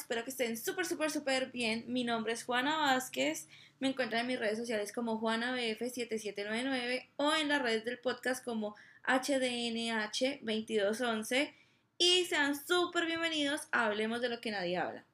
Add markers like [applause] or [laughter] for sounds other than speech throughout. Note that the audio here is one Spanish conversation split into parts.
espero que estén súper, súper, súper bien. Mi nombre es Juana Vázquez. Me encuentran en mis redes sociales como JuanaBF7799 o en las redes del podcast como HDNH2211. Y sean súper bienvenidos a Hablemos de lo que nadie habla.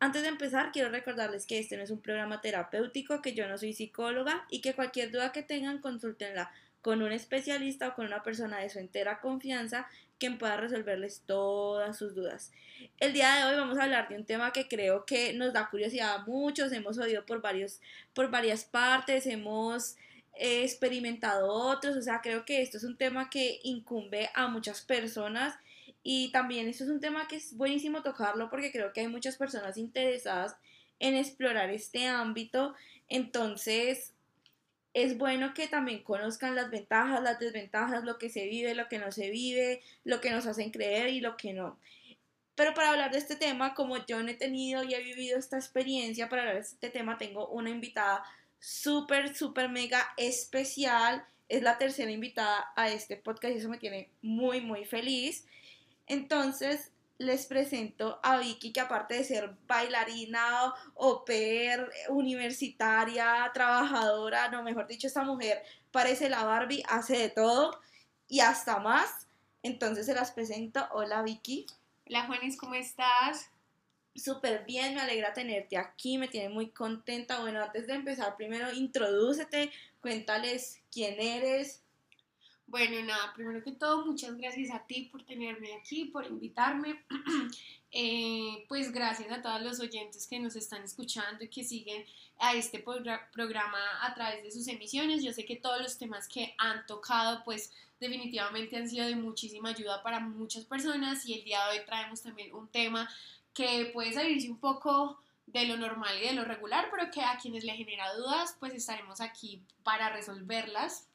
Antes de empezar, quiero recordarles que este no es un programa terapéutico, que yo no soy psicóloga y que cualquier duda que tengan, consúltenla con un especialista o con una persona de su entera confianza quien pueda resolverles todas sus dudas. El día de hoy vamos a hablar de un tema que creo que nos da curiosidad a muchos, hemos oído por, varios, por varias partes, hemos eh, experimentado otros, o sea, creo que esto es un tema que incumbe a muchas personas y también esto es un tema que es buenísimo tocarlo porque creo que hay muchas personas interesadas en explorar este ámbito, entonces es bueno que también conozcan las ventajas, las desventajas, lo que se vive, lo que no se vive, lo que nos hacen creer y lo que no. Pero para hablar de este tema, como yo no he tenido y he vivido esta experiencia, para hablar de este tema tengo una invitada súper, súper mega especial. Es la tercera invitada a este podcast y eso me tiene muy, muy feliz. Entonces, les presento a Vicky, que aparte de ser bailarina, per, universitaria, trabajadora, no, mejor dicho, esta mujer parece la Barbie, hace de todo y hasta más. Entonces se las presento. Hola Vicky. Hola Juanis, ¿cómo estás? Súper bien, me alegra tenerte aquí, me tiene muy contenta. Bueno, antes de empezar, primero introdúcete, cuéntales quién eres, bueno, nada, primero que todo, muchas gracias a ti por tenerme aquí, por invitarme. [clears throat] Eh, pues gracias a todos los oyentes que nos están escuchando y que siguen a este programa a través de sus emisiones. Yo sé que todos los temas que han tocado, pues definitivamente han sido de muchísima ayuda para muchas personas y el día de hoy traemos también un tema que puede salirse un poco de lo normal y de lo regular, pero que a quienes le genera dudas, pues estaremos aquí para resolverlas.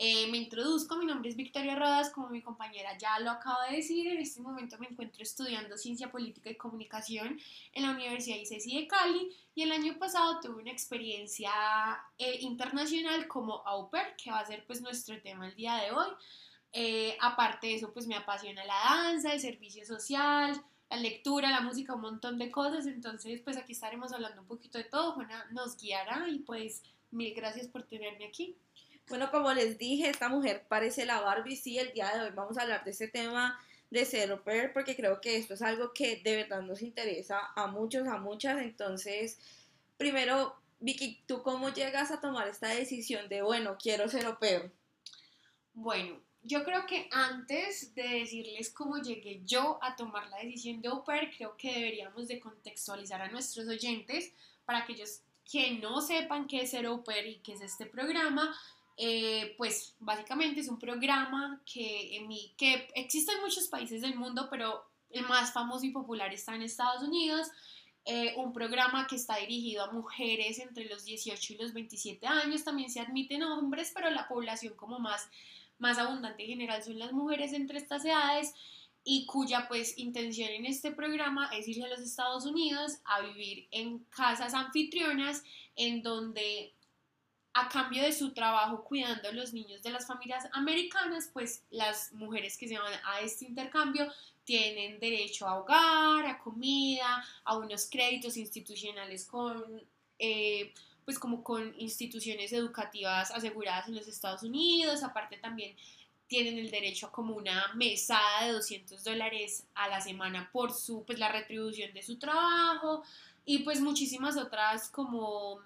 Eh, me introduzco, mi nombre es Victoria Rodas, como mi compañera ya lo acaba de decir, en este momento me encuentro estudiando Ciencia Política y Comunicación en la Universidad ICESI de Cali y el año pasado tuve una experiencia eh, internacional como au que va a ser pues nuestro tema el día de hoy. Eh, aparte de eso, pues me apasiona la danza, el servicio social, la lectura, la música, un montón de cosas. Entonces, pues aquí estaremos hablando un poquito de todo. Juana nos guiará y pues mil gracias por tenerme aquí. Bueno, como les dije, esta mujer parece la Barbie. Sí, el día de hoy vamos a hablar de este tema de ser porque creo que esto es algo que de verdad nos interesa a muchos, a muchas. Entonces, primero, Vicky, ¿tú cómo llegas a tomar esta decisión de, bueno, quiero ser au Bueno, yo creo que antes de decirles cómo llegué yo a tomar la decisión de au creo que deberíamos de contextualizar a nuestros oyentes para aquellos que no sepan qué es ser au y qué es este programa, eh, pues básicamente es un programa que, en mi, que existe en muchos países del mundo, pero el más famoso y popular está en Estados Unidos. Eh, un programa que está dirigido a mujeres entre los 18 y los 27 años. También se admiten hombres, pero la población como más, más abundante en general son las mujeres entre estas edades y cuya pues intención en este programa es ir a los Estados Unidos a vivir en casas anfitrionas en donde a cambio de su trabajo cuidando a los niños de las familias americanas, pues las mujeres que se van a este intercambio tienen derecho a hogar, a comida, a unos créditos institucionales con, eh, pues como con instituciones educativas aseguradas en los Estados Unidos, aparte también tienen el derecho a como una mesada de 200 dólares a la semana por su, pues la retribución de su trabajo y pues muchísimas otras como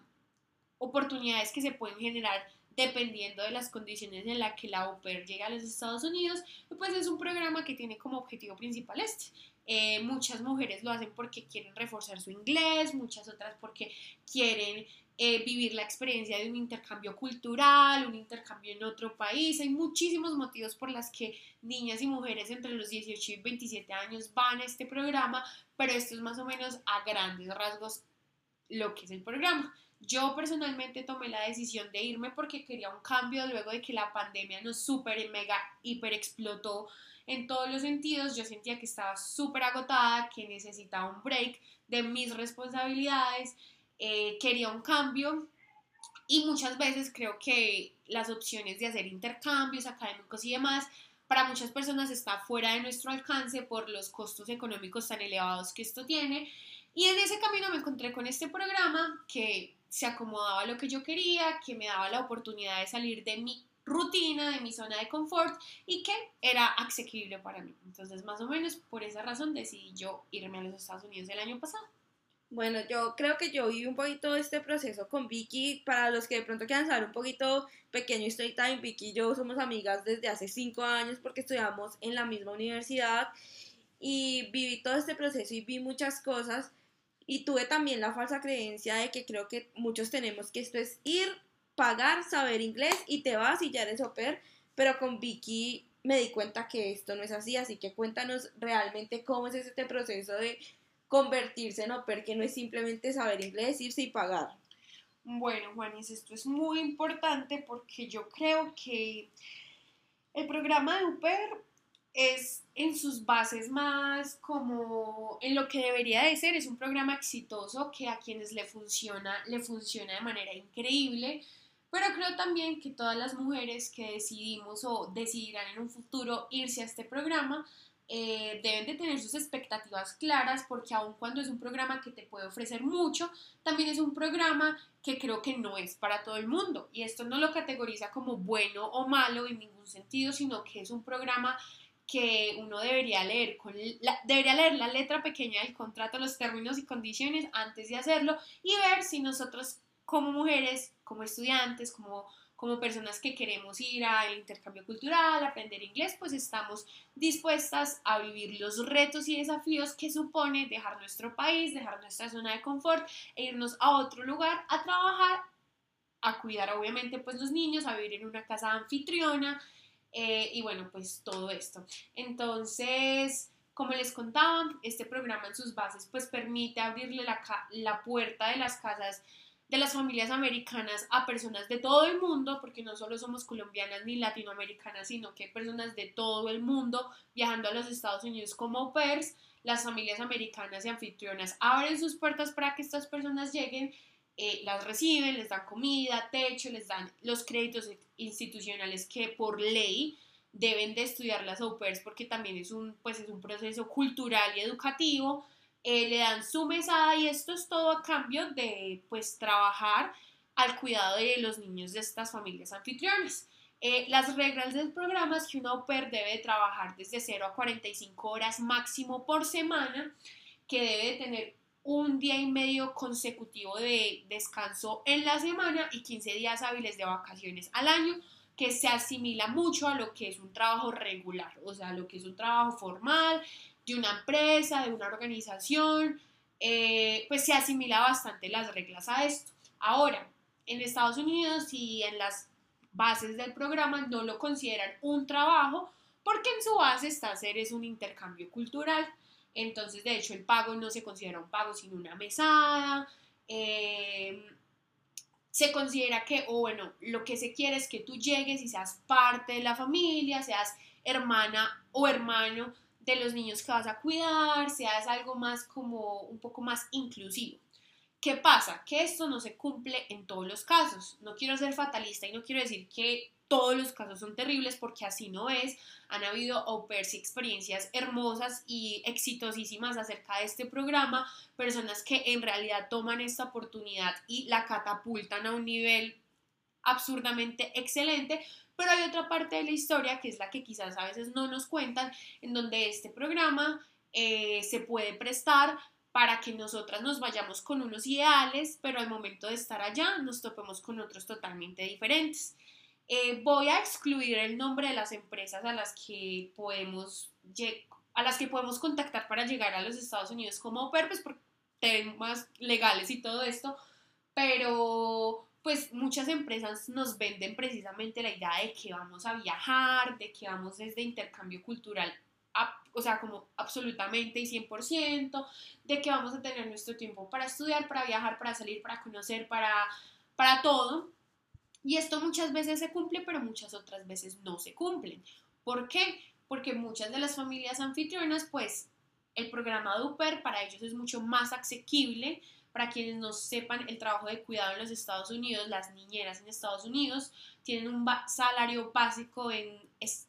oportunidades que se pueden generar dependiendo de las condiciones en las que la au llega a los Estados Unidos, pues es un programa que tiene como objetivo principal este. Eh, muchas mujeres lo hacen porque quieren reforzar su inglés, muchas otras porque quieren eh, vivir la experiencia de un intercambio cultural, un intercambio en otro país. Hay muchísimos motivos por los que niñas y mujeres entre los 18 y 27 años van a este programa, pero esto es más o menos a grandes rasgos lo que es el programa. Yo personalmente tomé la decisión de irme porque quería un cambio luego de que la pandemia nos super, mega, hiper explotó en todos los sentidos. Yo sentía que estaba súper agotada, que necesitaba un break de mis responsabilidades, eh, quería un cambio y muchas veces creo que las opciones de hacer intercambios académicos y demás para muchas personas está fuera de nuestro alcance por los costos económicos tan elevados que esto tiene. Y en ese camino me encontré con este programa que se acomodaba lo que yo quería, que me daba la oportunidad de salir de mi rutina, de mi zona de confort y que era asequible para mí. Entonces, más o menos por esa razón decidí yo irme a los Estados Unidos el año pasado. Bueno, yo creo que yo viví un poquito este proceso con Vicky. Para los que de pronto quieran saber un poquito pequeño story time, Vicky y yo somos amigas desde hace cinco años porque estudiamos en la misma universidad y viví todo este proceso y vi muchas cosas y tuve también la falsa creencia de que creo que muchos tenemos que esto es ir, pagar, saber inglés y te vas y ya eres au pero con Vicky me di cuenta que esto no es así, así que cuéntanos realmente cómo es este proceso de convertirse en au pair, que no es simplemente saber inglés, irse y pagar. Bueno, Juanis, esto es muy importante porque yo creo que el programa de au pair es en sus bases más como en lo que debería de ser, es un programa exitoso que a quienes le funciona, le funciona de manera increíble, pero creo también que todas las mujeres que decidimos o decidirán en un futuro irse a este programa, eh, deben de tener sus expectativas claras porque aun cuando es un programa que te puede ofrecer mucho, también es un programa que creo que no es para todo el mundo. Y esto no lo categoriza como bueno o malo en ningún sentido, sino que es un programa que uno debería leer, con debería leer la letra pequeña del contrato, los términos y condiciones antes de hacerlo y ver si nosotros como mujeres, como estudiantes, como como personas que queremos ir al intercambio cultural, aprender inglés, pues estamos dispuestas a vivir los retos y desafíos que supone dejar nuestro país, dejar nuestra zona de confort e irnos a otro lugar a trabajar, a cuidar obviamente pues los niños, a vivir en una casa anfitriona eh, y bueno, pues todo esto. Entonces... Como les contaba, este programa en sus bases pues permite abrirle la, la puerta de las casas de las familias americanas a personas de todo el mundo, porque no solo somos colombianas ni latinoamericanas, sino que hay personas de todo el mundo viajando a los Estados Unidos como au pairs. Las familias americanas y anfitrionas abren sus puertas para que estas personas lleguen, eh, las reciben, les dan comida, techo, les dan los créditos institucionales que por ley deben de estudiar las au pairs porque también es un, pues es un proceso cultural y educativo eh, le dan su mesada y esto es todo a cambio de pues trabajar al cuidado de los niños de estas familias anfitriones. Eh, las reglas del programa es que una au pair debe trabajar desde 0 a 45 horas máximo por semana, que debe tener un día y medio consecutivo de descanso en la semana y 15 días hábiles de vacaciones al año, que se asimila mucho a lo que es un trabajo regular, o sea, lo que es un trabajo formal, de una empresa, de una organización, eh, pues se asimila bastante las reglas a esto. Ahora, en Estados Unidos y en las bases del programa no lo consideran un trabajo porque en su base está hacer es un intercambio cultural. Entonces, de hecho, el pago no se considera un pago, sino una mesada. Em, se considera que, o bueno, lo que se quiere es que tú llegues y seas parte de la familia, seas hermana o hermano de los niños que vas a cuidar, seas algo más como un poco más inclusivo. ¿Qué pasa? Que esto no se cumple en todos los casos. No quiero ser fatalista y no quiero decir que todos los casos son terribles porque así no es. Han habido au pairs y experiencias hermosas y exitosísimas acerca de este programa, personas que en realidad toman esta oportunidad y la catapultan a un nivel absurdamente excelente, pero hay otra parte de la historia que es la que quizás a veces no nos cuentan, en donde este programa eh, se puede prestar para que nosotras nos vayamos con unos ideales, pero al momento de estar allá nos topemos con otros totalmente diferentes. Eh, voy a excluir el nombre de las empresas a las que podemos a las que podemos contactar para llegar a los Estados Unidos como au pues por temas legales y todo esto, pero pues muchas empresas nos venden precisamente la idea de que vamos a viajar, de que vamos desde intercambio cultural, o sea, como absolutamente y 100%, de que vamos a tener nuestro tiempo para estudiar, para viajar, para salir, para conocer, para, para todo. Y esto muchas veces se cumple, pero muchas otras veces no se cumplen. ¿Por qué? Porque muchas de las familias anfitrionas, pues el programa de UPER para ellos es mucho más asequible, Para quienes no sepan, el trabajo de cuidado en los Estados Unidos, las niñeras en Estados Unidos tienen un salario básico en,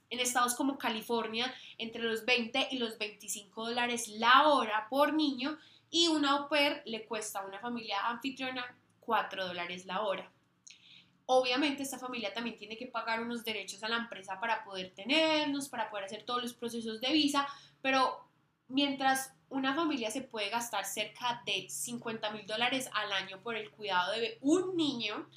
estados como California entre los 20 y los 25 dólares la hora por niño y una au le cuesta a una familia anfitriona 4 dólares la hora. Obviamente esta familia también tiene que pagar unos derechos a la empresa para poder tenernos, para poder hacer todos los procesos de visa, pero mientras una familia se puede gastar cerca de 50 mil dólares al año por el cuidado de un niño,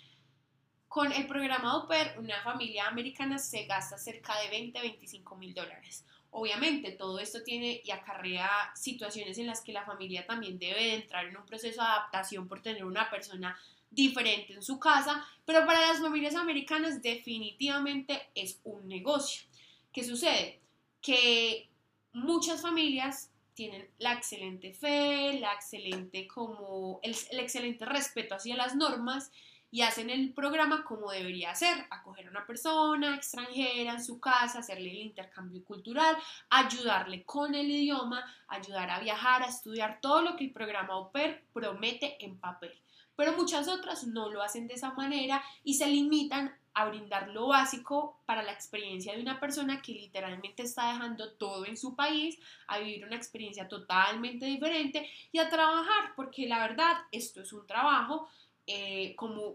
con el programa Au una familia americana se gasta cerca de 20 25 mil dólares. Obviamente todo esto tiene y acarrea situaciones en las que la familia también debe entrar en un proceso de adaptación por tener una persona diferente en su casa, pero para las familias americanas definitivamente es un negocio. ¿Qué sucede? Que muchas familias tienen la excelente fe, la excelente como el, excelente respeto hacia las normas y hacen el programa como debería ser, acoger a una persona extranjera en su casa, hacerle el intercambio cultural, ayudarle con el idioma, ayudar a viajar, a estudiar todo lo que el programa Au promete en papel pero muchas otras no lo hacen de esa manera y se limitan a brindar lo básico para la experiencia de una persona que literalmente está dejando todo en su país, a vivir una experiencia totalmente diferente y a trabajar, porque la verdad esto es un trabajo eh, como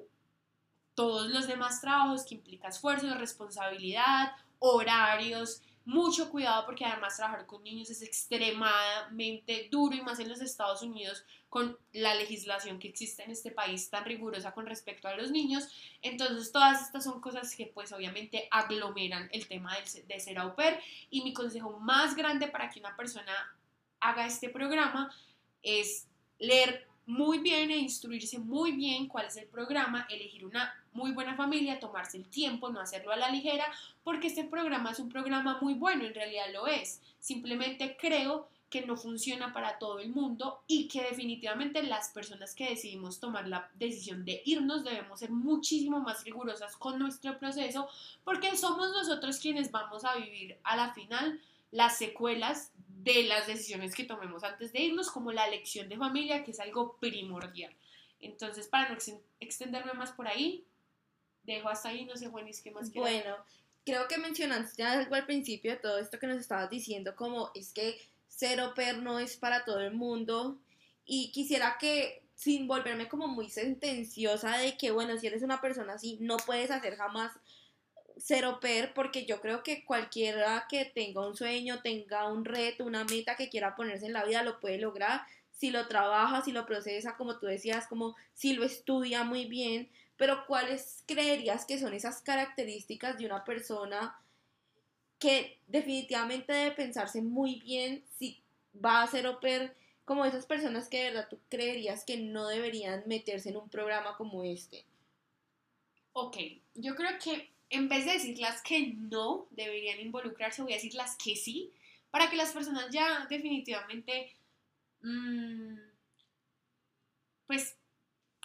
todos los demás trabajos que implica esfuerzo, responsabilidad, horarios, mucho cuidado porque además trabajar con niños es extremadamente duro y más en los Estados Unidos con la legislación que existe en este país tan rigurosa con respecto a los niños. Entonces todas estas son cosas que pues obviamente aglomeran el tema de, ser au pair y mi consejo más grande para que una persona haga este programa es leer muy bien e instruirse muy bien cuál es el programa, elegir una muy buena familia, tomarse el tiempo, no hacerlo a la ligera, porque este programa es un programa muy bueno, en realidad lo es. Simplemente creo que no funciona para todo el mundo y que definitivamente las personas que decidimos tomar la decisión de irnos debemos ser muchísimo más rigurosas con nuestro proceso porque somos nosotros quienes vamos a vivir a la final las secuelas de las decisiones que tomemos antes de irnos, como la elección de familia, que es algo primordial. Entonces, para no extenderme más por ahí, dejo hasta ahí, no sé, Juanis, ¿qué más Bueno, creo que mencionaste algo al principio de todo esto que nos estabas diciendo, como es que cero per no es para todo el mundo, y quisiera que, sin volverme como muy sentenciosa de que, bueno, si eres una persona así, no puedes hacer jamás cero per porque yo creo que cualquiera que tenga un sueño, tenga un reto, una meta que quiera ponerse en la vida lo puede lograr. Si lo trabaja, si lo procesa, como tú decías, como si lo estudia muy bien, pero ¿cuáles creerías que son esas características de una persona que definitivamente debe pensarse muy bien si va a ser oper como esas personas que de verdad tú creerías que no deberían meterse en un programa como este? Ok, yo creo que en vez de decir las que no deberían involucrarse, voy a decir las que sí, para que las personas ya definitivamente, mm, pues,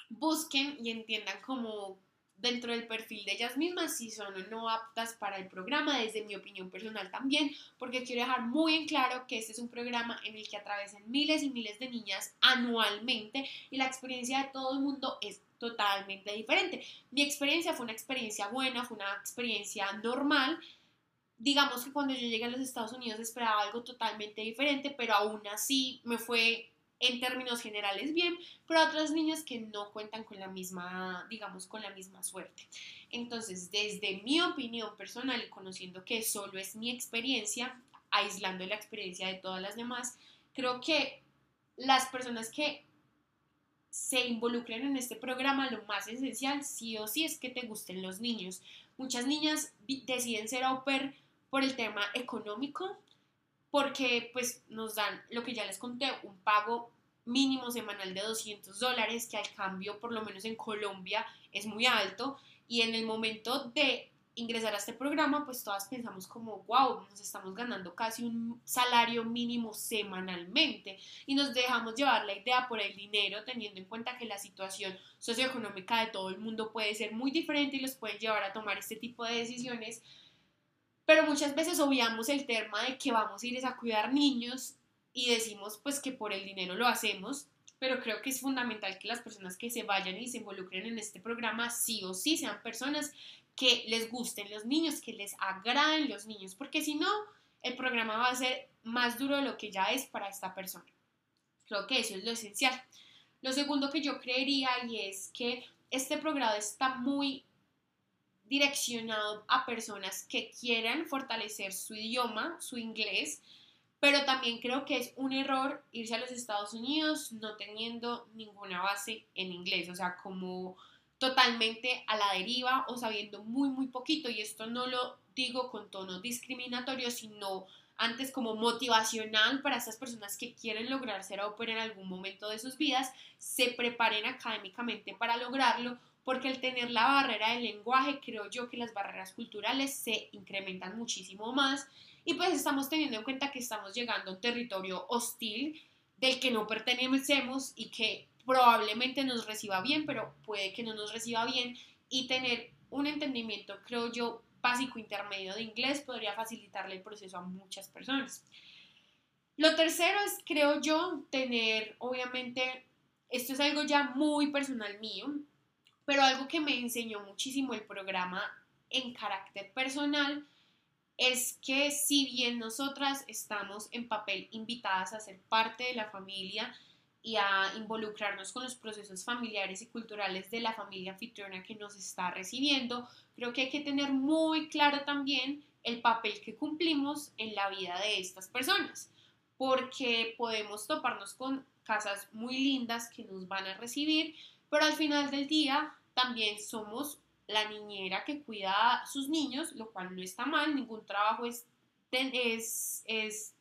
busquen y entiendan como dentro del perfil de ellas mismas si son o no aptas para el programa, desde mi opinión personal también, porque quiero dejar muy en claro que este es un programa en el que atraviesan miles y miles de niñas anualmente y la experiencia de todo el mundo es totalmente diferente. Mi experiencia fue una experiencia buena, fue una experiencia normal. Digamos que cuando yo llegué a los Estados Unidos esperaba algo totalmente diferente, pero aún así me fue en términos generales bien, pero otras niñas que no cuentan con la misma, digamos, con la misma suerte. Entonces, desde mi opinión personal y conociendo que solo es mi experiencia, aislando la experiencia de todas las demás, creo que las personas que se involucren en este programa, lo más esencial, sí o sí, es que te gusten los niños. Muchas niñas deciden ser au pair por el tema económico, porque pues nos dan lo que ya les conté, un pago mínimo semanal de 200 dólares, que al cambio, por lo menos en Colombia, es muy alto, y en el momento de ingresar a este programa, pues todas pensamos como, wow, nos estamos ganando casi un salario mínimo semanalmente y nos dejamos llevar la idea por el dinero, teniendo en cuenta que la situación socioeconómica de todo el mundo puede ser muy diferente y los puede llevar a tomar este tipo de decisiones. Pero muchas veces obviamos el tema de que vamos a ir a cuidar niños y decimos pues que por el dinero lo hacemos pero creo que es fundamental que las personas que se vayan y se involucren en este programa sí o sí sean personas que les gusten los niños, que les agraden los niños, porque si no, el programa va a ser más duro de lo que ya es para esta persona. Creo que eso es lo esencial. Lo segundo que yo creería y es que este programa está muy direccionado a personas que quieran fortalecer su idioma, su inglés, pero también creo que es un error irse a los Estados Unidos no teniendo ninguna base en inglés, o sea, como totalmente a la deriva o sabiendo muy, muy poquito. Y esto no lo digo con tono discriminatorio, sino antes como motivacional para estas personas que quieren lograr ser ópera en algún momento de sus vidas, se preparen académicamente para lograrlo, porque al tener la barrera del lenguaje, creo yo que las barreras culturales se incrementan muchísimo más y pues estamos teniendo en cuenta que estamos llegando a un territorio hostil del que no pertenecemos y que probablemente nos reciba bien, pero puede que no nos reciba bien y tener un entendimiento, creo yo, básico intermedio de inglés podría facilitarle el proceso a muchas personas. Lo tercero es, creo yo, tener, obviamente, esto es algo ya muy personal mío, pero algo que me enseñó muchísimo el programa en carácter personal es que si bien nosotras estamos en papel invitadas a ser parte de la familia y a involucrarnos con los procesos familiares y culturales de la familia anfitriona que nos está recibiendo, creo que hay que tener muy claro también el papel que cumplimos en la vida de estas personas, porque podemos toparnos con casas muy lindas que nos van a recibir, pero al final del día también somos la niñera que cuida a sus niños, lo cual no está mal, ningún trabajo es, es, es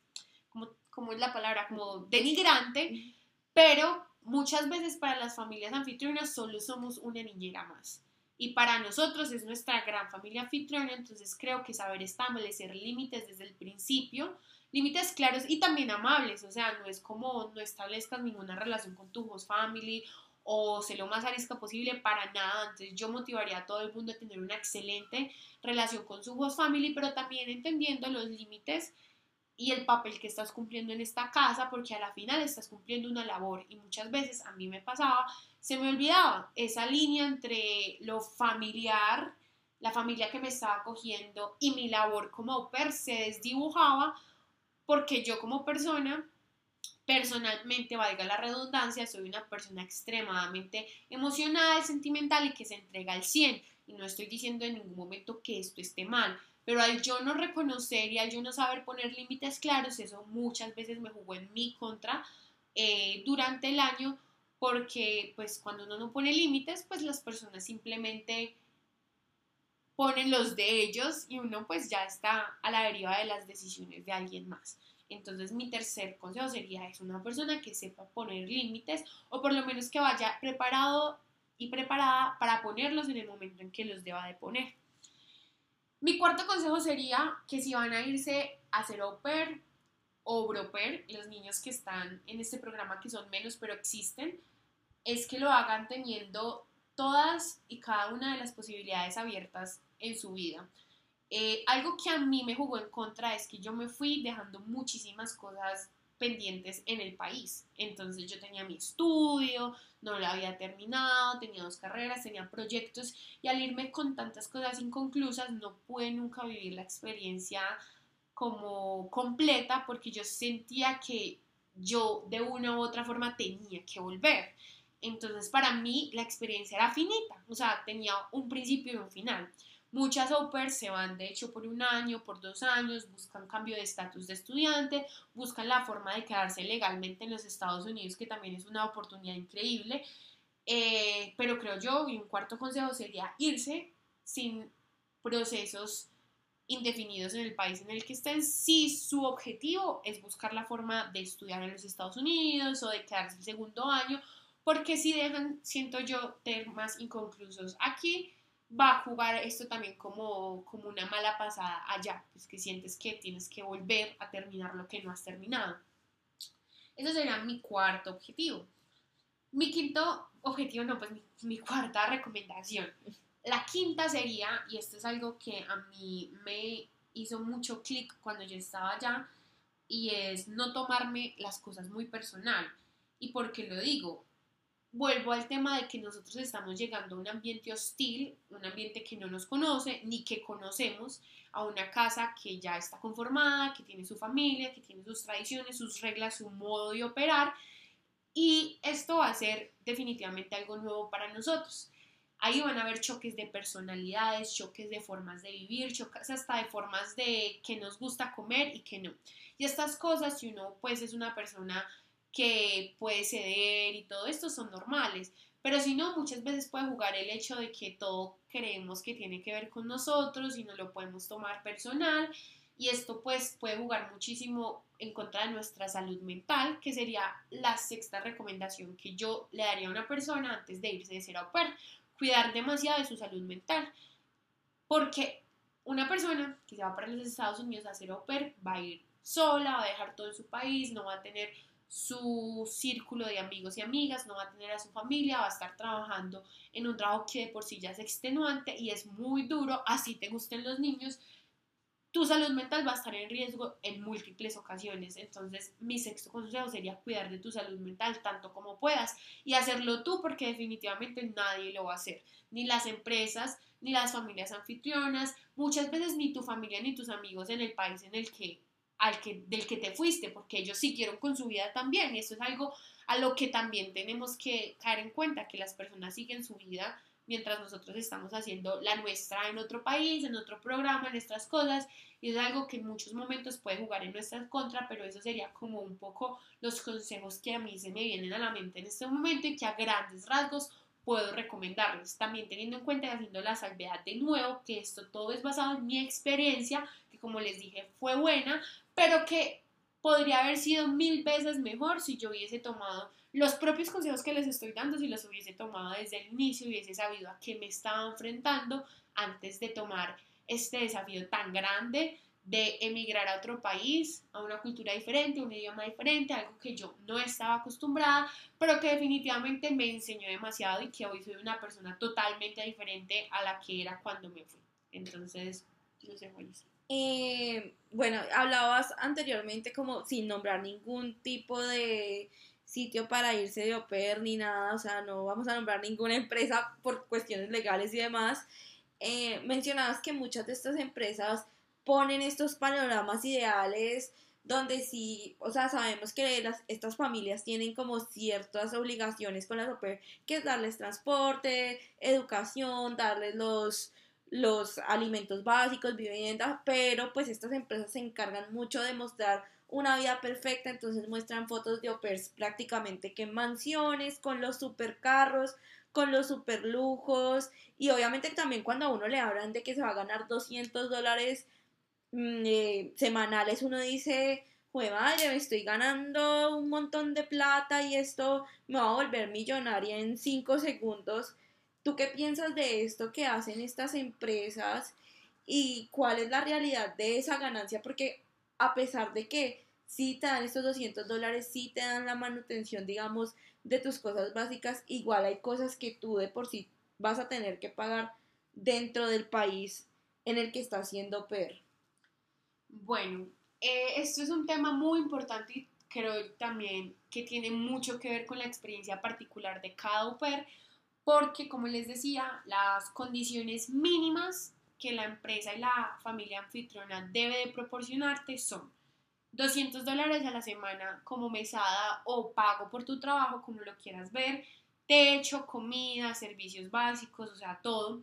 como, como es la palabra, como denigrante, pero muchas veces para las familias anfitrionas solo somos una niñera más. Y para nosotros es nuestra gran familia anfitriona, entonces creo que saber establecer límites desde el principio, límites claros y también amables, o sea, no es como no establezcas ninguna relación con tu host family o sé lo más arisca posible para nada. Entonces yo motivaría a todo el mundo a tener una excelente relación con su host family, pero también entendiendo los límites y el papel que estás cumpliendo en esta casa, porque a la final estás cumpliendo una labor y muchas veces a mí me pasaba, se me olvidaba esa línea entre lo familiar, la familia que me estaba acogiendo y mi labor como au pair se desdibujaba porque yo como persona Personalmente, valga la redundancia, soy una persona extremadamente emocionada y sentimental y que se entrega al 100. Y no estoy diciendo en ningún momento que esto esté mal, pero al yo no reconocer y al yo no saber poner límites claros, eso muchas veces me jugó en mi contra eh, durante el año, porque pues cuando uno no pone límites, pues las personas simplemente ponen los de ellos y uno pues ya está a la deriva de las decisiones de alguien más. Entonces mi tercer consejo sería es una persona que sepa poner límites o por lo menos que vaya preparado y preparada para ponerlos en el momento en que los deba de poner. Mi cuarto consejo sería que si van a irse a hacer au pair o broper, los niños que están en este programa que son menos pero existen, es que lo hagan teniendo todas y cada una de las posibilidades abiertas en su vida. Eh, algo que a mí me jugó en contra es que yo me fui dejando muchísimas cosas pendientes en el país. Entonces yo tenía mi estudio, no lo había terminado, tenía dos carreras, tenía proyectos y al irme con tantas cosas inconclusas no pude nunca vivir la experiencia como completa porque yo sentía que yo de una u otra forma tenía que volver. Entonces para mí la experiencia era finita, o sea, tenía un principio y un final. Muchas au se van, de hecho, por un año, por dos años, buscan cambio de estatus de estudiante, buscan la forma de quedarse legalmente en los Estados Unidos, que también es una oportunidad increíble. Eh, pero creo yo, y un cuarto consejo sería irse sin procesos indefinidos en el país en el que estén, si su objetivo es buscar la forma de estudiar en los Estados Unidos o de quedarse el segundo año, porque si dejan, siento yo, temas inconclusos aquí, va a jugar esto también como, como una mala pasada allá, pues que sientes que tienes que volver a terminar lo que no has terminado. Eso sería mi cuarto objetivo. Mi quinto objetivo, no, pues mi, cuarta recomendación. La quinta sería, y esto es algo que a mí me hizo mucho clic cuando yo estaba allá, y es no tomarme las cosas muy personal. ¿Y por qué lo digo? Vuelvo al tema de que nosotros estamos llegando a un ambiente hostil, un ambiente que no nos conoce ni que conocemos, a una casa que ya está conformada, que tiene su familia, que tiene sus tradiciones, sus reglas, su modo de operar. Y esto va a ser definitivamente algo nuevo para nosotros. Ahí van a haber choques de personalidades, choques de formas de vivir, choques hasta de formas de que nos gusta comer y que no. Y estas cosas, si uno pues es una persona que puede ceder y todo esto son normales, pero si no, muchas veces puede jugar el hecho de que todo creemos que tiene que ver con nosotros y no lo podemos tomar personal y esto pues puede jugar muchísimo en contra de nuestra salud mental, que sería la sexta recomendación que yo le daría a una persona antes de irse de ser au pair cuidar demasiado de su salud mental. Porque una persona que se va para los Estados Unidos a hacer au pair va a ir sola, va a dejar todo en su país, no va a tener su círculo de amigos y amigas, no va a tener a su familia, va a estar trabajando en un trabajo que de por sí ya es extenuante y es muy duro, así te gusten los niños, tu salud mental va a estar en riesgo en múltiples ocasiones. Entonces, mi sexto consejo sería cuidar de tu salud mental tanto como puedas y hacerlo tú porque definitivamente nadie lo va a hacer. Ni las empresas, ni las familias anfitrionas, muchas veces ni tu familia ni tus amigos en el país en el que, al que, del que te fuiste, porque ellos siguieron con su vida también. Y eso es algo a lo que también tenemos que caer en cuenta, que las personas siguen su vida mientras nosotros estamos haciendo la nuestra en otro país, en otro programa, en estas cosas, y es algo que en muchos momentos puede jugar en nuestra contra, pero eso sería como un poco los consejos que a mí se me vienen a la mente en este momento y que a grandes rasgos puedo recomendarles, también teniendo en cuenta y haciendo la salvedad de nuevo, que esto todo es basado en mi experiencia, que como les dije fue buena, pero que podría haber sido mil veces mejor si yo hubiese tomado los propios consejos que les estoy dando, si los hubiese tomado desde el inicio, hubiese sabido a qué me estaba enfrentando antes de tomar este desafío tan grande de emigrar a otro país, a una cultura diferente, un idioma diferente, algo que yo no estaba acostumbrada, pero que definitivamente me enseñó demasiado y que hoy soy una persona totalmente diferente a la que era cuando me fui. Entonces, no sé, buenísimo. Eh, bueno, hablabas anteriormente como sin nombrar ningún tipo de sitio para irse de pair ni nada, o sea, no vamos a nombrar ninguna empresa por cuestiones legales y demás. Eh, mencionabas que muchas de estas empresas ponen estos panoramas ideales donde sí, o sea, sabemos que las, estas familias tienen como ciertas obligaciones con las pair, que es darles transporte, educación, darles los, los alimentos básicos, vivienda, pero pues estas empresas se encargan mucho de mostrar una vida perfecta, entonces muestran fotos de au prácticamente que en mansiones, con los supercarros, con los super lujos y obviamente también cuando a uno le hablan de que se va a ganar 200 dólares mm, eh, semanales, uno dice, pues madre, me estoy ganando un montón de plata y esto me va a volver millonaria en 5 segundos. ¿Tú qué piensas de esto que hacen estas empresas y cuál es la realidad de esa ganancia? Porque a pesar de que sí te dan estos 200 dólares, sí te dan la manutención, digamos, de tus cosas básicas, igual hay cosas que tú de por sí vas a tener que pagar dentro del país en el que estás siendo PER. Bueno, eh, esto es un tema muy importante y creo también que tiene mucho que ver con la experiencia particular de cada PER, porque como les decía, las condiciones mínimas que la empresa y la familia anfitriona debe de proporcionarte son 200 dólares a la semana como mesada o pago por tu trabajo, como lo quieras ver, techo, comida, servicios básicos, o sea, todo.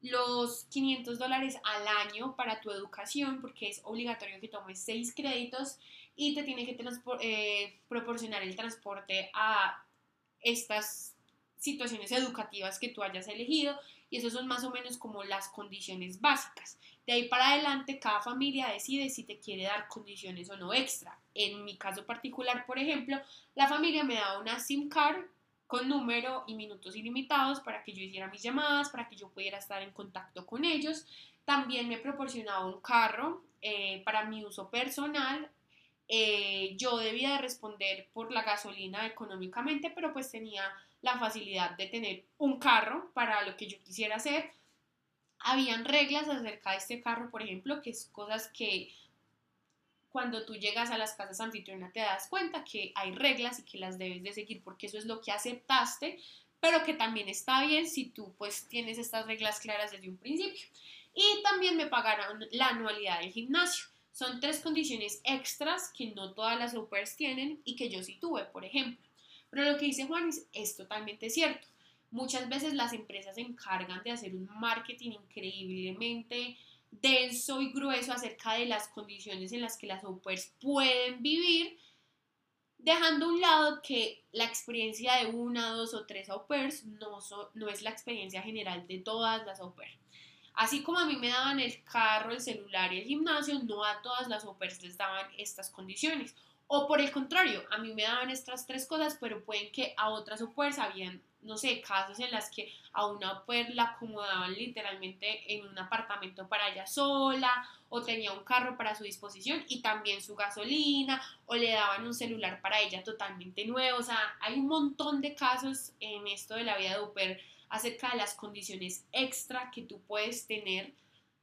Los 500 dólares al año para tu educación, porque es obligatorio que tomes 6 créditos y te tiene que eh, proporcionar el transporte a estas situaciones educativas que tú hayas elegido y eso son más o menos como las condiciones básicas. De ahí para adelante, cada familia decide si te quiere dar condiciones o no extra. En mi caso particular, por ejemplo, la familia me da una SIM card con número y minutos ilimitados para que yo hiciera mis llamadas, para que yo pudiera estar en contacto con ellos. También me proporcionaba un carro eh, para mi uso personal. Eh, yo debía de responder por la gasolina económicamente, pero pues tenía la facilidad de tener un carro para lo que yo quisiera hacer. Habían reglas acerca de este carro, por ejemplo, que es cosas que cuando tú llegas a las casas anfitrionas te das cuenta que hay reglas y que las debes de seguir porque eso es lo que aceptaste, pero que también está bien si tú pues tienes estas reglas claras desde un principio. Y también me pagaron la anualidad del gimnasio. Son tres condiciones extras que no todas las au tienen y que yo sí tuve, por ejemplo. Pero lo que dice Juan es totalmente cierto. Muchas veces las empresas se encargan de hacer un marketing increíblemente denso y grueso acerca de las condiciones en las que las au pueden vivir, dejando a un lado que la experiencia de una, dos o tres au no, no es la experiencia general de todas las au. Así como a mí me daban el carro, el celular y el gimnasio, no a todas las au les daban estas condiciones. O por el contrario, a mí me daban estas tres cosas, pero pueden que a otras au pairs habían no sé, casos en las que a una pues la acomodaban literalmente en un apartamento para ella sola o tenía un carro para su disposición y también su gasolina o le daban un celular para ella totalmente nuevo. O sea, hay un montón de casos en esto de la vida de Uper acerca de las condiciones extra que tú puedes tener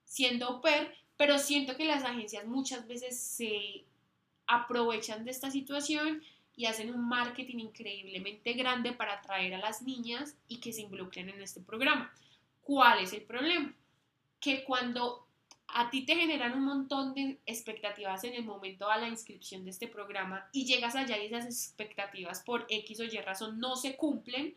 siendo Uper, pero siento que las agencias muchas veces se aprovechan de esta situación y hacen un marketing increíblemente grande para atraer a las niñas y que se involucren en este programa. ¿Cuál es el problema? Que cuando a ti te generan un montón de expectativas en el momento de la inscripción de este programa y llegas allá y esas expectativas por X o Y razón no se cumplen,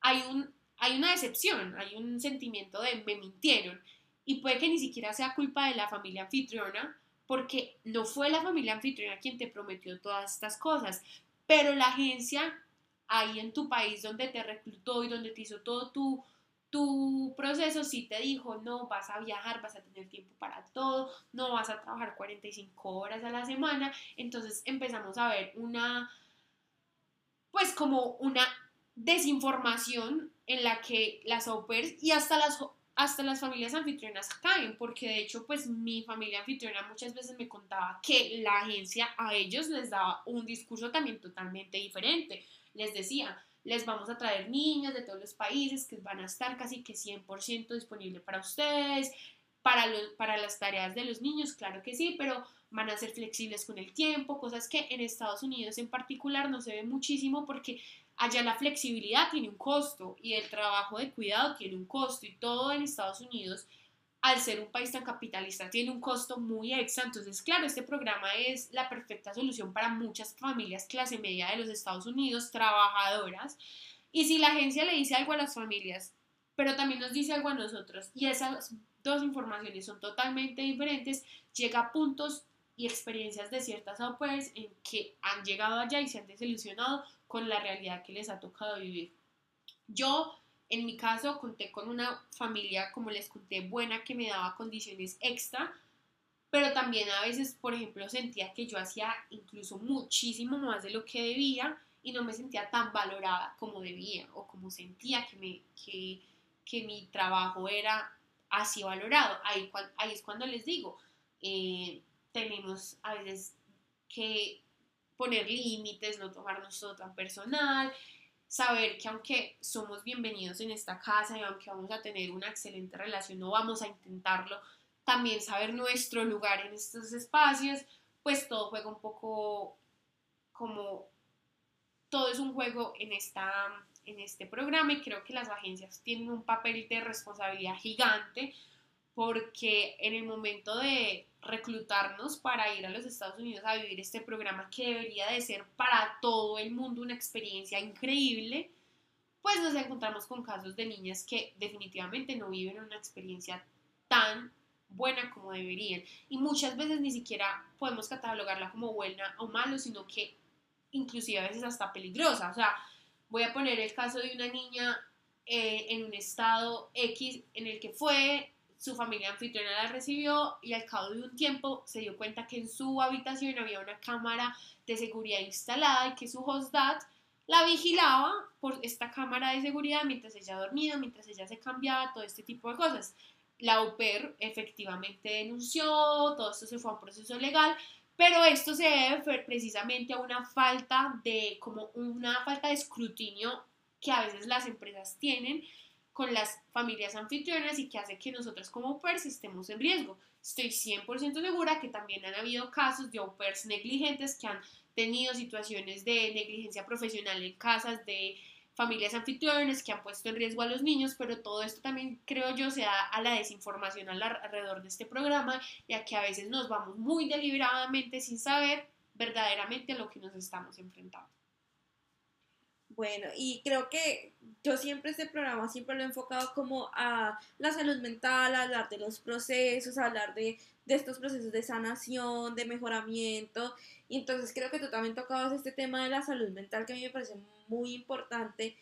hay, un, hay una decepción, hay un sentimiento de me mintieron y puede que ni siquiera sea culpa de la familia anfitriona, porque no fue la familia anfitriona quien te prometió todas estas cosas, pero la agencia ahí en tu país donde te reclutó y donde te hizo todo tu, proceso, sí te dijo, no, vas a viajar, vas a tener tiempo para todo, no vas a trabajar 45 horas a la semana, entonces empezamos a ver una, pues como una desinformación en la que las au y hasta las hasta las familias anfitrionas caen, porque de hecho, pues mi familia anfitriona muchas veces me contaba que la agencia a ellos les daba un discurso también totalmente diferente. Les decía, les vamos a traer niñas de todos los países que van a estar casi que 100% disponible para ustedes, para, los, para las tareas de los niños, claro que sí, pero van a ser flexibles con el tiempo, cosas que en Estados Unidos en particular no se ve muchísimo porque Allá la flexibilidad tiene un costo y el trabajo de cuidado tiene un costo y todo en Estados Unidos, al ser un país tan capitalista, tiene un costo muy extra. Entonces, claro, este programa es la perfecta solución para muchas familias clase media de los Estados Unidos, trabajadoras. Y si la agencia le dice algo a las familias, pero también nos dice algo a nosotros, y esas dos informaciones son totalmente diferentes, llega a puntos y experiencias de ciertas au en que han llegado allá y se han desilusionado con la realidad que les ha tocado vivir. Yo, en mi caso, conté con una familia, como les conté, buena que me daba condiciones extra, pero también a veces, por ejemplo, sentía que yo hacía incluso muchísimo más de lo que debía y no me sentía tan valorada como debía o como sentía que, me, que, que mi trabajo era así valorado. Ahí, es cuando les digo, eh, tenemos a veces que poner límites, no tomarnos todo tan personal, saber que aunque somos bienvenidos en esta casa y aunque vamos a tener una excelente relación, no vamos a intentarlo, también saber nuestro lugar en estos espacios, pues todo juega un poco como todo es un juego en, esta, en este programa y creo que las agencias tienen un papel de responsabilidad gigante porque en el momento de reclutarnos para ir a los Estados Unidos a vivir este programa que debería de ser para todo el mundo una experiencia increíble, pues nos encontramos con casos de niñas que definitivamente no viven una experiencia tan buena como deberían y muchas veces ni siquiera podemos catalogarla como buena o malo, sino que inclusive a veces hasta peligrosa. O sea, voy a poner el caso de una niña eh, en un estado X en el que fue, su familia anfitriona la recibió y al cabo de un tiempo se dio cuenta que en su habitación había una cámara de seguridad instalada y que su host dad la vigilaba por esta cámara de seguridad mientras ella dormía, mientras ella se cambiaba, todo este tipo de cosas. La UPER efectivamente denunció, todo esto se fue a un proceso legal, pero esto se debe precisamente a una falta de, como una falta de escrutinio que a veces las empresas tienen con las familias anfitrionas y que hace que nosotros como au estemos en riesgo. Estoy 100% segura que también han habido casos de au negligentes que han tenido situaciones de negligencia profesional en casas de familias anfitriones que han puesto en riesgo a los niños, pero todo esto también creo yo se da a la desinformación alrededor de este programa y a que a veces nos vamos muy deliberadamente sin saber verdaderamente a lo que nos estamos enfrentando. Bueno, y creo que yo siempre este programa siempre lo he enfocado como a la salud mental, a hablar de los procesos, a hablar de, estos procesos de sanación, de mejoramiento. Y entonces creo que tú también tocabas este tema de la salud mental que a mí me parece muy importante.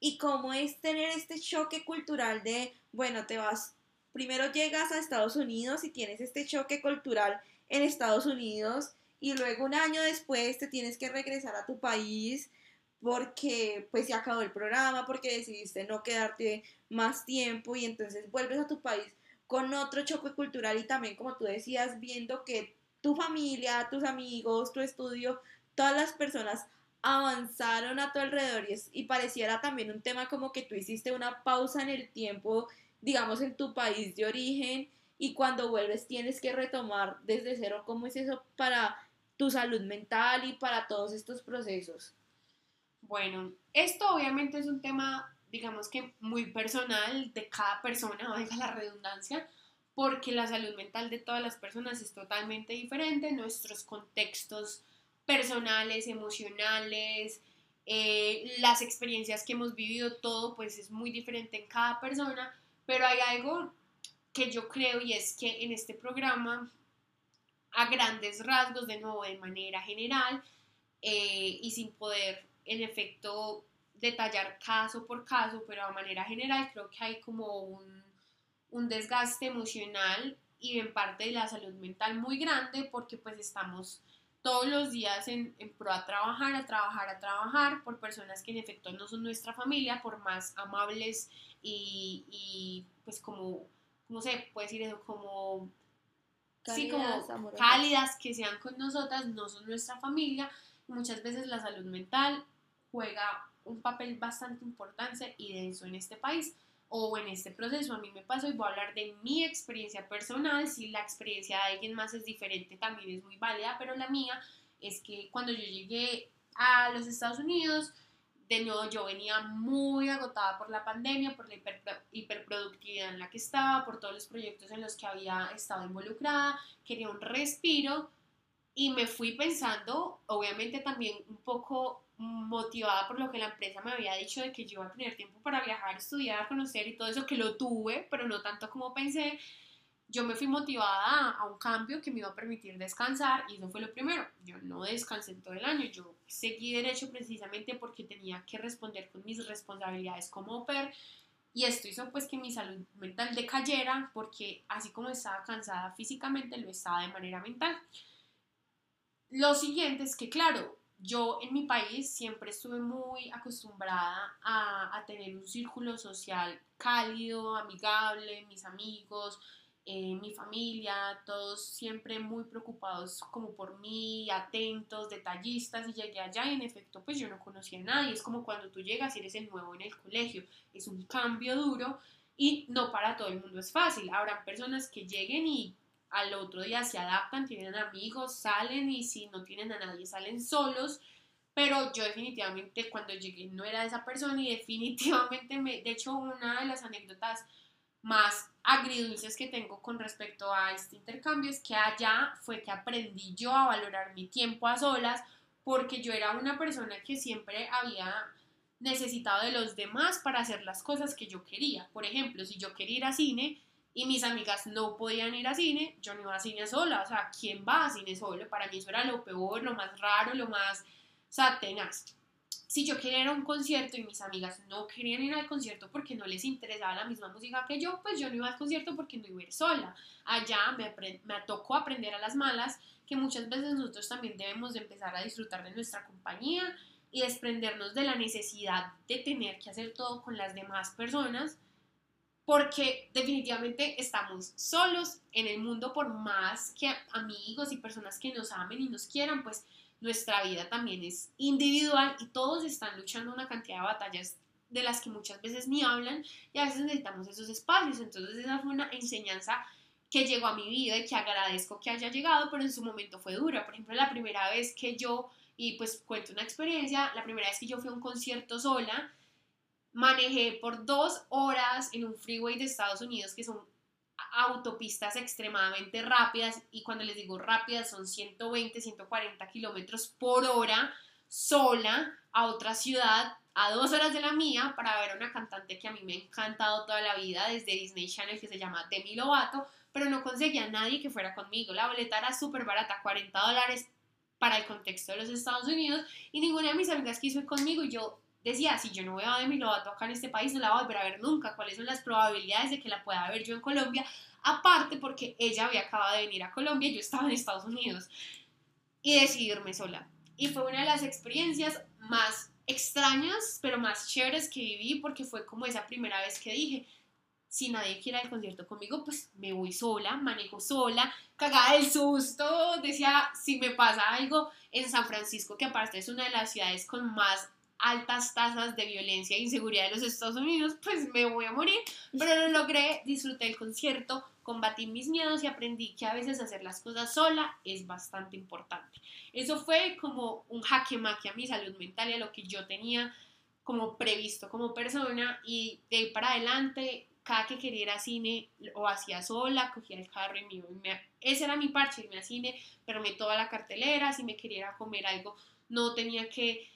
Y cómo es tener este choque cultural de, bueno, te vas, primero llegas a Estados Unidos y tienes este choque cultural en Estados Unidos y luego un año después te tienes que regresar a tu país porque pues se acabó el programa, porque decidiste no quedarte más tiempo y entonces vuelves a tu país con otro choque cultural y también como tú decías, viendo que tu familia, tus amigos, tu estudio, todas las personas avanzaron a tu alrededor y, y pareciera también un tema como que tú hiciste una pausa en el tiempo, digamos, en tu país de origen y cuando vuelves tienes que retomar desde cero cómo es eso para tu salud mental y para todos estos procesos. Bueno, esto obviamente es un tema, digamos que muy personal de cada persona, [laughs] valga la redundancia, porque la salud mental de todas las personas es totalmente diferente, nuestros contextos personales, emocionales, eh, las experiencias que hemos vivido, todo pues es muy diferente en cada persona, pero hay algo que yo creo y es que en este programa, a grandes rasgos, de nuevo, de manera general eh, y sin poder en efecto detallar caso por caso, pero a manera general creo que hay como un, un desgaste emocional y en parte de la salud mental muy grande porque pues estamos todos los días en, en, pro a trabajar, a trabajar, a trabajar por personas que en efecto no son nuestra familia, por más amables y, y pues como, ¿cómo se puede decir eso? Como, cálidas, sí, como cálidas que sean con nosotras, no son nuestra familia. Muchas veces la salud mental juega un papel bastante importante y denso en este país o en este proceso. A mí me pasó y voy a hablar de mi experiencia personal. Si la experiencia de alguien más es diferente, también es muy válida, pero la mía es que cuando yo llegué a los Estados Unidos, de nuevo yo venía muy agotada por la pandemia, por la hiperproductividad en la que estaba, por todos los proyectos en los que había estado involucrada, quería un respiro y me fui pensando, obviamente también un poco motivada por lo que la empresa me había dicho de que yo iba a tener tiempo para viajar, estudiar, conocer y todo eso, que lo tuve, pero no tanto como pensé, yo me fui motivada a, un cambio que me iba a permitir descansar y eso fue lo primero. Yo no descansé todo el año, yo seguí derecho precisamente porque tenía que responder con mis responsabilidades como oper y esto hizo pues que mi salud mental decayera porque así como estaba cansada físicamente, lo estaba de manera mental. Lo siguiente es que, claro, yo en mi país siempre estuve muy acostumbrada a, tener un círculo social cálido, amigable, mis amigos, eh, mi familia, todos siempre muy preocupados como por mí, atentos, detallistas y llegué allá y en efecto pues yo no conocía a nadie, es como cuando tú llegas y eres el nuevo en el colegio, es un cambio duro y no para todo el mundo es fácil, habrá personas que lleguen y al otro día se adaptan, tienen amigos, salen y si no tienen a nadie salen solos. Pero yo definitivamente cuando llegué no era esa persona y definitivamente me, de hecho una de las anécdotas más agridulces que tengo con respecto a este intercambio es que allá fue que aprendí yo a valorar mi tiempo a solas porque yo era una persona que siempre había necesitado de los demás para hacer las cosas que yo quería. Por ejemplo, si yo quería ir a cine, y mis amigas no podían ir a cine, yo no iba a cine sola, o sea, ¿quién va a cine solo? Para mí eso era lo peor, lo más raro, lo más, o sea, tenaz. Si yo quería ir a un concierto y mis amigas no querían ir al concierto porque no les interesaba la misma música que yo, pues yo no iba al concierto porque no iba a ir sola. Allá me, me tocó aprender a las malas que muchas veces nosotros también debemos de empezar a disfrutar de nuestra compañía y desprendernos de la necesidad de tener que hacer todo con las demás personas porque definitivamente estamos solos en el mundo por más que amigos y personas que nos amen y nos quieran, pues nuestra vida también es individual y todos están luchando una cantidad de batallas de las que muchas veces ni hablan y a veces necesitamos esos espacios. Entonces esa fue una enseñanza que llegó a mi vida y que agradezco que haya llegado, pero en su momento fue dura. Por ejemplo, la primera vez que yo, y pues cuento una experiencia, la primera vez que yo fui a un concierto sola, manejé por dos horas en un freeway de Estados Unidos que son autopistas extremadamente rápidas y cuando les digo rápidas son 120, 140 kilómetros por hora sola a otra ciudad a dos horas de la mía para ver a una cantante que a mí me ha encantado toda la vida desde Disney Channel que se llama Demi Lovato, pero no conseguía a nadie que fuera conmigo. La boleta era súper barata, 40 dólares para el contexto de los Estados Unidos y ninguna de mis amigas quiso ir conmigo yo decía, si yo no veo a Demi Lovato acá en este país, no la voy a volver a ver nunca. ¿Cuáles son las probabilidades de que la pueda ver yo en Colombia? Aparte porque ella había acabado de venir a Colombia y yo estaba en Estados Unidos. Y decidí irme sola. Y fue una de las experiencias más extrañas, pero más chéveres que viví porque fue como esa primera vez que dije, si nadie quiere el concierto conmigo, pues me voy sola, manejo sola, cagada del susto, decía, si me pasa algo en San Francisco, que aparte es una de las ciudades con más altas tasas de violencia e inseguridad de los Estados Unidos, pues me voy a morir. Pero lo logré, disfruté el concierto, combatí mis miedos y aprendí que a veces hacer las cosas sola es bastante importante. Eso fue como un jaque mate a mi salud mental y a lo que yo tenía como previsto como persona y de ahí para adelante cada que quería ir a cine o hacía sola, cogía el carro y me ese era mi parche, irme a cine, pero me toda la cartelera, si me quería comer algo, no tenía que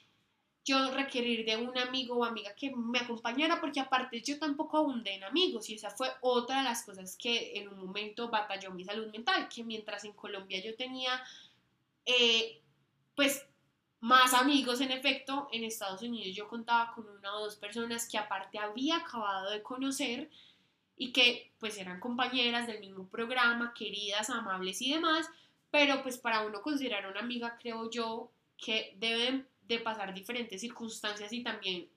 yo requerir de un amigo o amiga que me acompañara, porque aparte yo tampoco abundé en amigos y esa fue otra de las cosas que en un momento batalló mi salud mental, que mientras en Colombia yo tenía eh, pues más amigos en efecto, en Estados Unidos yo contaba con una o dos personas que aparte había acabado de conocer y que pues eran compañeras del mismo programa, queridas, amables y demás, pero pues para uno considerar una amiga creo yo que deben de pasar diferentes circunstancias y también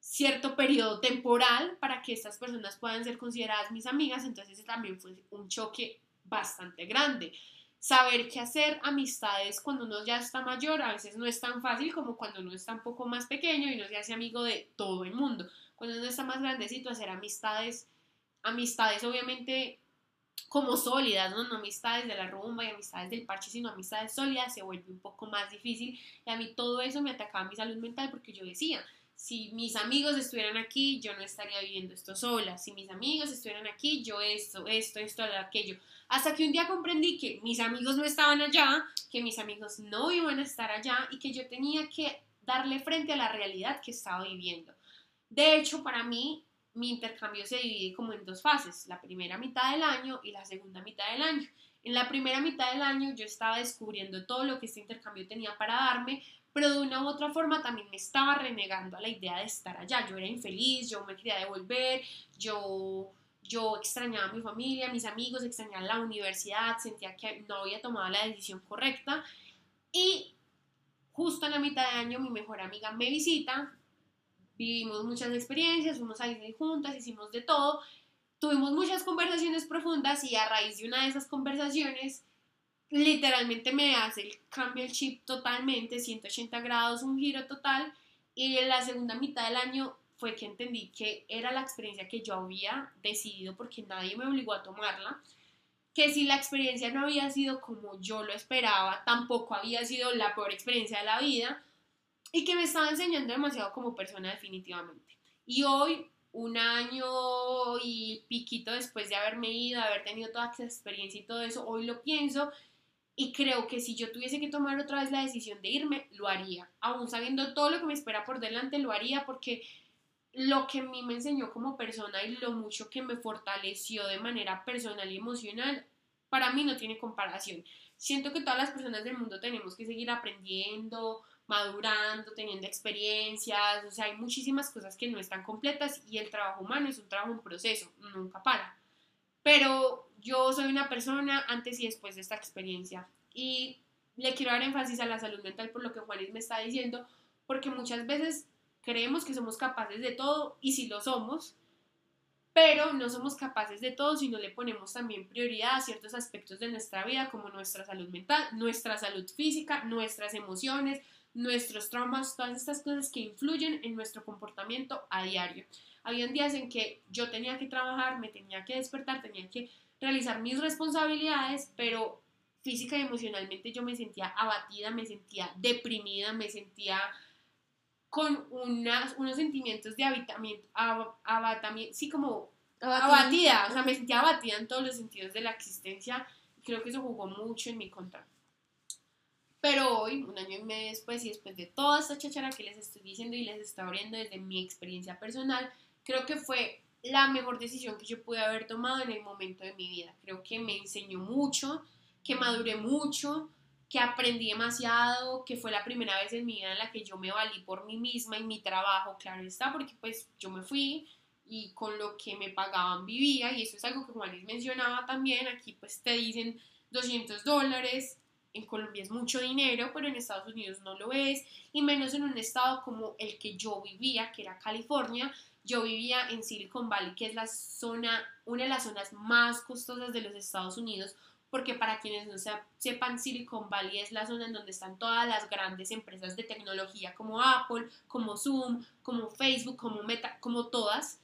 cierto periodo temporal para que estas personas puedan ser consideradas mis amigas, entonces también fue un choque bastante grande. Saber qué hacer amistades cuando uno ya está mayor a veces no es tan fácil como cuando uno está un poco más pequeño y no se hace amigo de todo el mundo. Cuando uno está más grandecito, hacer amistades, amistades obviamente como sólidas, ¿no? amistades de la rumba y amistades del parche, sino amistades sólidas, se vuelve un poco más difícil. Y a mí todo eso me atacaba mi salud mental porque yo decía, si mis amigos estuvieran aquí, yo no estaría viviendo esto sola. Si mis amigos estuvieran aquí, yo esto, esto, esto, aquello. Hasta que un día comprendí que mis amigos no estaban allá, que mis amigos no iban a estar allá y que yo tenía que darle frente a la realidad que estaba viviendo. De hecho, para mí, mi intercambio se divide como en dos fases, la primera mitad del año y la segunda mitad del año. En la primera mitad del año yo estaba descubriendo todo lo que este intercambio tenía para darme, pero de una u otra forma también me estaba renegando a la idea de estar allá. Yo era infeliz, yo me quería devolver, yo, yo extrañaba a mi familia, a mis amigos, extrañaba la universidad, sentía que no había tomado la decisión correcta. Y justo en la mitad de año mi mejor amiga me visita, vivimos muchas experiencias, fuimos a Disney juntas, hicimos de todo, tuvimos muchas conversaciones profundas y a raíz de una de esas conversaciones literalmente me hace el cambio el chip totalmente, 180 grados, un giro total y en la segunda mitad del año fue que entendí que era la experiencia que yo había decidido porque nadie me obligó a tomarla, que si la experiencia no había sido como yo lo esperaba, tampoco había sido la peor experiencia de la vida, y que me estaba enseñando demasiado como persona definitivamente. Y hoy, un año y piquito después de haberme ido, haber tenido toda esa experiencia y todo eso, hoy lo pienso y creo que si yo tuviese que tomar otra vez la decisión de irme, lo haría. Aún sabiendo todo lo que me espera por delante, lo haría porque lo que a mí me enseñó como persona y lo mucho que me fortaleció de manera personal y emocional, para mí no tiene comparación. Siento que todas las personas del mundo tenemos que seguir aprendiendo, madurando, teniendo experiencias, o sea, hay muchísimas cosas que no están completas y el trabajo humano es un trabajo en proceso, nunca para. Pero yo soy una persona antes y después de esta experiencia y le quiero dar énfasis a la salud mental por lo que Juanis me está diciendo, porque muchas veces creemos que somos capaces de todo y si lo somos, pero no somos capaces de todo si no le ponemos también prioridad a ciertos aspectos de nuestra vida como nuestra salud mental, nuestra salud física, nuestras emociones, nuestros traumas, todas estas cosas que influyen en nuestro comportamiento a diario. Habían días en que yo tenía que trabajar, me tenía que despertar, tenía que realizar mis responsabilidades, pero física y emocionalmente yo me sentía abatida, me sentía deprimida, me sentía con unas, unos sentimientos de abatamiento, abatamiento, sí, como abatida, o sea, me sentía abatida en todos los sentidos de la existencia. Creo que eso jugó mucho en mi contra. Pero hoy, un año y medio después, y después de toda esta chachara que les estoy diciendo y les estoy abriendo desde mi experiencia personal, creo que fue la mejor decisión que yo pude haber tomado en el momento de mi vida. Creo que me enseñó mucho, que maduré mucho, que aprendí demasiado, que fue la primera vez en mi vida en la que yo me valí por mí misma y mi trabajo, claro está, porque pues yo me fui y con lo que me pagaban vivía y eso es algo que Juan les mencionaba también, aquí pues te dicen 200 dólares, en Colombia es mucho dinero, pero en Estados Unidos no lo es, y menos en un estado como el que yo vivía, que era California. Yo vivía en Silicon Valley, que es la zona, una de las zonas más costosas de los Estados Unidos, porque para quienes no sepan, Silicon Valley es la zona en donde están todas las grandes empresas de tecnología como Apple, como Zoom, como Facebook, como Meta, como todas.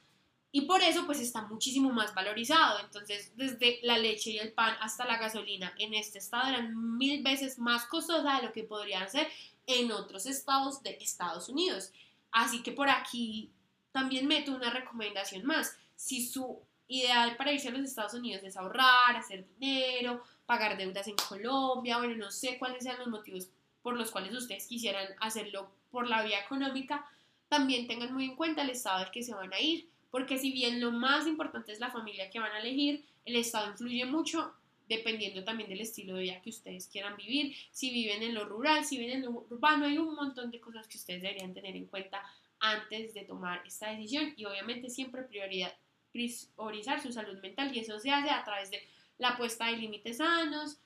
Y por eso pues está muchísimo más valorizado. Entonces desde la leche y el pan hasta la gasolina en este estado eran mil veces más costosa de lo que podrían ser en otros estados de Estados Unidos. Así que por aquí también meto una recomendación más. Si su ideal para irse a los Estados Unidos es ahorrar, hacer dinero, pagar deudas en Colombia, bueno, no sé cuáles sean los motivos por los cuales ustedes quisieran hacerlo por la vía económica, también tengan muy en cuenta el estado al que se van a ir porque si bien lo más importante es la familia que van a elegir, el Estado influye mucho dependiendo también del estilo de vida que ustedes quieran vivir, si viven en lo rural, si viven en lo urbano, hay un montón de cosas que ustedes deberían tener en cuenta antes de tomar esta decisión y obviamente siempre priorizar su salud mental y eso se hace a través de la puesta de límites sanos,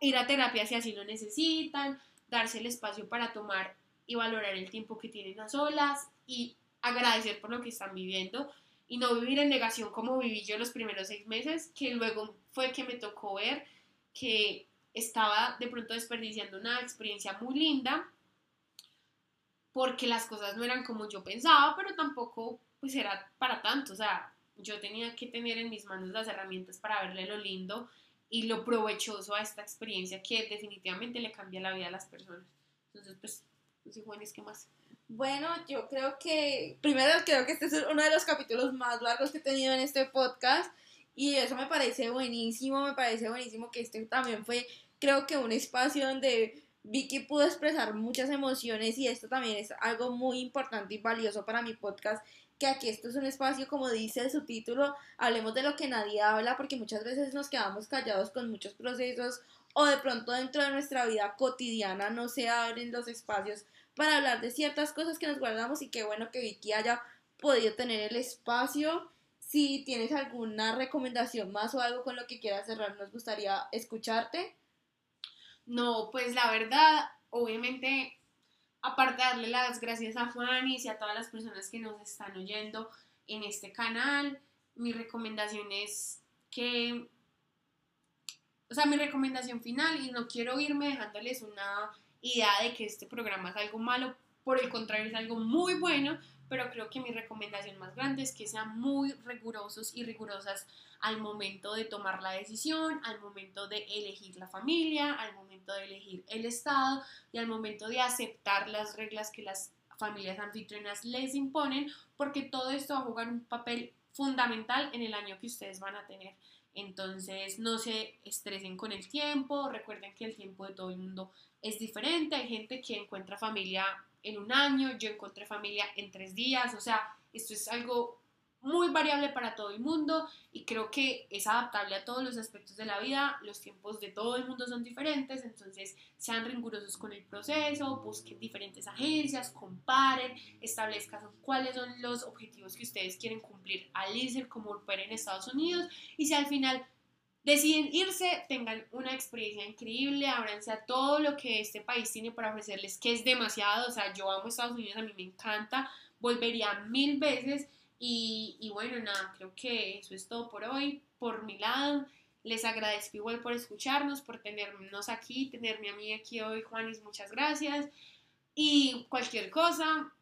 ir a terapia si así lo necesitan, darse el espacio para tomar y valorar el tiempo que tienen a solas y agradecer por lo que están viviendo y no vivir en negación como viví yo los primeros seis meses, que luego fue que me tocó ver que estaba de pronto desperdiciando una experiencia muy linda porque las cosas no eran como yo pensaba, pero tampoco pues era para tanto, o sea, yo tenía que tener en mis manos las herramientas para verle lo lindo y lo provechoso a esta experiencia que definitivamente le cambia la vida a las personas. Entonces, pues, no sé, Juanes, ¿qué más? Bueno, yo creo que, primero creo que este es uno de los capítulos más largos que he tenido en este podcast y eso me parece buenísimo, me parece buenísimo que este también fue, creo que un espacio donde Vicky pudo expresar muchas emociones y esto también es algo muy importante y valioso para mi podcast, que aquí esto es un espacio, como dice su título, hablemos de lo que nadie habla, porque muchas veces nos quedamos callados con muchos procesos o de pronto dentro de nuestra vida cotidiana no se abren los espacios para hablar de ciertas cosas que nos guardamos y qué bueno que Vicky haya podido tener el espacio. Si tienes alguna recomendación más o algo con lo que quieras cerrar, nos gustaría escucharte. No, pues la verdad, obviamente, aparte de darle las gracias a Juan y a todas las personas que nos están oyendo en este canal, mi recomendación es que, o sea, mi recomendación final, y no quiero irme dejándoles una idea de que este programa es algo malo, por el contrario es algo muy bueno, pero creo que mi recomendación más grande es que sean muy rigurosos y rigurosas al momento de tomar la decisión, al momento de elegir la familia, al momento de elegir el estado y al momento de aceptar las reglas que las familias anfitrionas les imponen, porque todo esto va a jugar un papel fundamental en el año que ustedes van a tener. Entonces, no se estresen con el tiempo, recuerden que el tiempo de todo el mundo es diferente, hay gente que encuentra familia en un año, yo encontré familia en tres días, o sea, esto es algo muy variable para todo el mundo y creo que es adaptable a todos los aspectos de la vida, los tiempos de todo el mundo son diferentes, entonces sean rigurosos con el proceso, busquen diferentes agencias, comparen, establezcan cuáles son los objetivos que ustedes quieren cumplir al irse como operar en Estados Unidos y si al final deciden irse, tengan una experiencia increíble, ábranse a todo lo que este país tiene para ofrecerles, que es demasiado, o sea, yo amo Estados Unidos, a mí me encanta, volvería mil veces y, y bueno, nada, creo que eso es todo por hoy, por mi lado. Les agradezco igual por escucharnos, por tenernos aquí, tenerme a mí aquí hoy, Juanis, muchas gracias. Y cualquier cosa,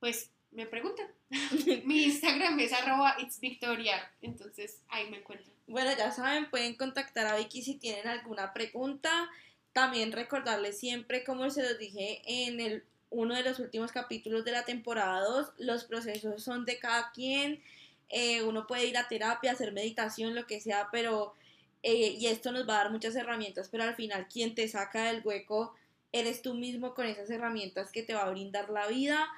pues me preguntan. [laughs] Mi Instagram es arroba it's Victoria, entonces ahí me encuentro. Bueno, ya saben, pueden contactar a Vicky si tienen alguna pregunta. También recordarles siempre, como se los dije en el, uno de los últimos capítulos de la temporada 2, los procesos son de cada quien. Eh, uno puede ir a terapia, hacer meditación, lo que sea, pero... Eh, y esto nos va a dar muchas herramientas, pero al final quien te saca del hueco eres tú mismo con esas herramientas que te va a brindar la vida.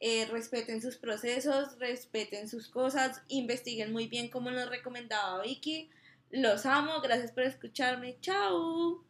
Eh, respeten sus procesos, respeten sus cosas, investiguen muy bien como nos recomendaba Vicky. Los amo, gracias por escucharme. Chao.